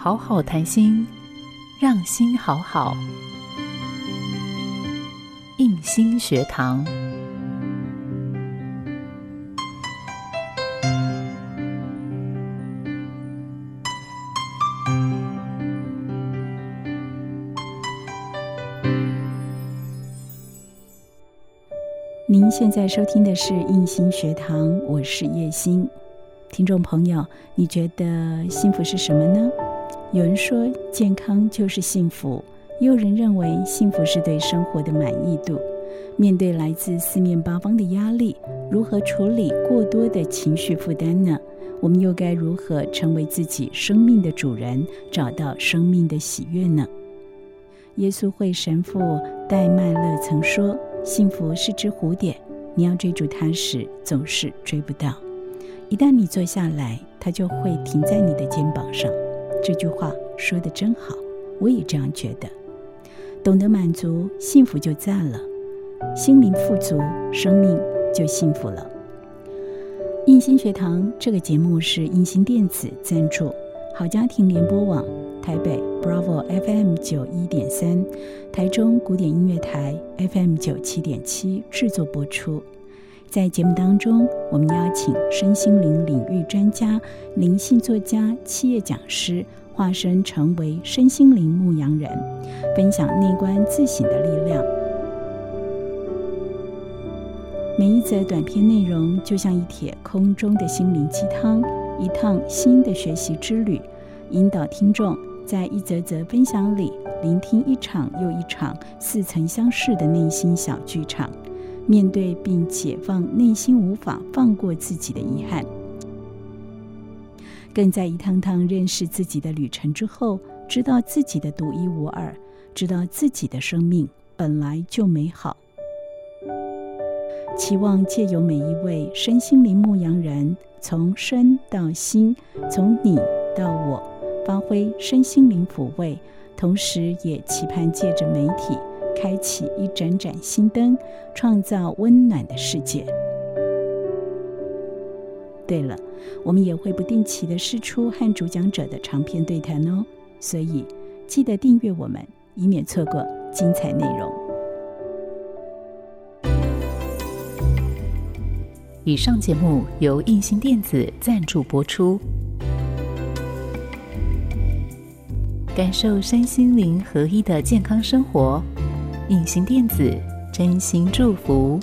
好好谈心，让心好好。印心学堂。您现在收听的是印心学堂，我是叶欣。听众朋友，你觉得幸福是什么呢？有人说健康就是幸福，也有人认为幸福是对生活的满意度。面对来自四面八方的压力，如何处理过多的情绪负担呢？我们又该如何成为自己生命的主人，找到生命的喜悦呢？耶稣会神父戴麦勒曾说。幸福是只蝴蝶，你要追逐它时总是追不到。一旦你坐下来，它就会停在你的肩膀上。这句话说的真好，我也这样觉得。懂得满足，幸福就在了；心灵富足，生命就幸福了。印心学堂这个节目是印心电子赞助，好家庭联播网。台北 Bravo FM 九一点三，台中古典音乐台 FM 九七点七制作播出。在节目当中，我们邀请身心灵领域专家、灵性作家、企业讲师，化身成为身心灵牧羊人，分享内观自省的力量。每一则短片内容，就像一帖空中的心灵鸡汤，一趟新的学习之旅，引导听众。在一则则分享里，聆听一场又一场似曾相识的内心小剧场，面对并解放内心无法放过自己的遗憾，更在一趟趟认识自己的旅程之后，知道自己的独一无二，知道自己的生命本来就美好。期望借由每一位身心灵牧羊人，从身到心，从你到我。发挥身心灵抚慰，同时也期盼借着媒体开启一盏盏心灯，创造温暖的世界。对了，我们也会不定期的试出和主讲者的长篇对谈哦，所以记得订阅我们，以免错过精彩内容。以上节目由印心电子赞助播出。感受身心灵合一的健康生活，隐形电子真心祝福。